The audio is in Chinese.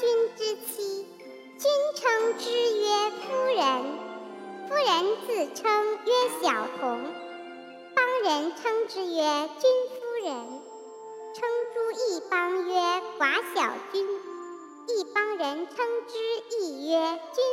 君之妻，君称之曰夫人，夫人自称曰小童，邦人称之曰君夫人，称诸一邦曰寡小君，一邦人称之亦曰君。